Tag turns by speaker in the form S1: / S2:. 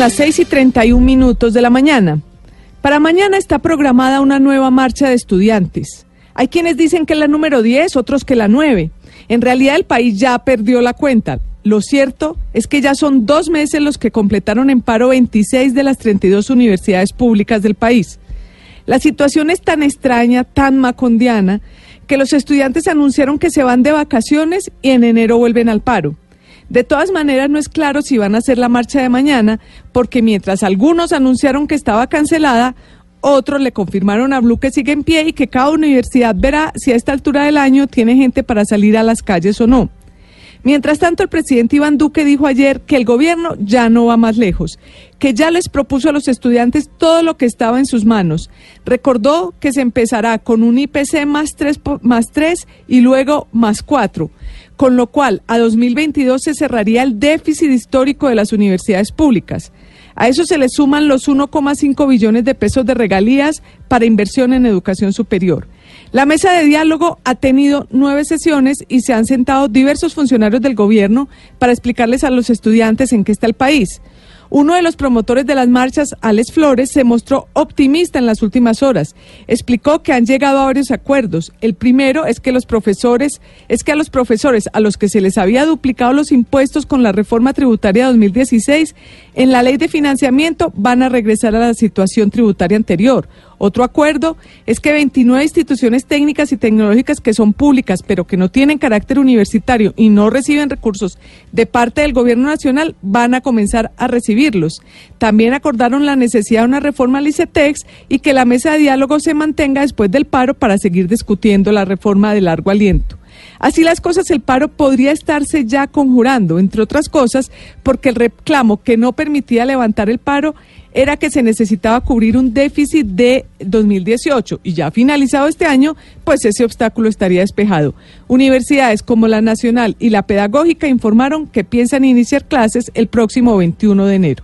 S1: las 6 y 31 minutos de la mañana. Para mañana está programada una nueva marcha de estudiantes. Hay quienes dicen que es la número 10, otros que la 9. En realidad el país ya perdió la cuenta. Lo cierto es que ya son dos meses los que completaron en paro 26 de las 32 universidades públicas del país. La situación es tan extraña, tan macondiana, que los estudiantes anunciaron que se van de vacaciones y en enero vuelven al paro. De todas maneras, no es claro si van a hacer la marcha de mañana, porque mientras algunos anunciaron que estaba cancelada, otros le confirmaron a Blue que sigue en pie y que cada universidad verá si a esta altura del año tiene gente para salir a las calles o no. Mientras tanto, el presidente Iván Duque dijo ayer que el gobierno ya no va más lejos, que ya les propuso a los estudiantes todo lo que estaba en sus manos. Recordó que se empezará con un IPC más 3, más 3 y luego más 4, con lo cual a 2022 se cerraría el déficit histórico de las universidades públicas. A eso se le suman los 1,5 billones de pesos de regalías para inversión en educación superior. La mesa de diálogo ha tenido nueve sesiones y se han sentado diversos funcionarios del gobierno para explicarles a los estudiantes en qué está el país. Uno de los promotores de las marchas, Alex Flores, se mostró optimista en las últimas horas. Explicó que han llegado a varios acuerdos. El primero es que los profesores, es que a los profesores a los que se les había duplicado los impuestos con la reforma tributaria 2016, en la ley de financiamiento van a regresar a la situación tributaria anterior. Otro acuerdo es que 29 instituciones técnicas y tecnológicas que son públicas pero que no tienen carácter universitario y no reciben recursos de parte del gobierno nacional van a comenzar a recibirlos. También acordaron la necesidad de una reforma al ICETEX y que la mesa de diálogo se mantenga después del paro para seguir discutiendo la reforma de largo aliento. Así las cosas, el paro podría estarse ya conjurando, entre otras cosas, porque el reclamo que no permitía levantar el paro era que se necesitaba cubrir un déficit de 2018 y ya finalizado este año, pues ese obstáculo estaría despejado. Universidades como la Nacional y la Pedagógica informaron que piensan iniciar clases el próximo 21 de enero.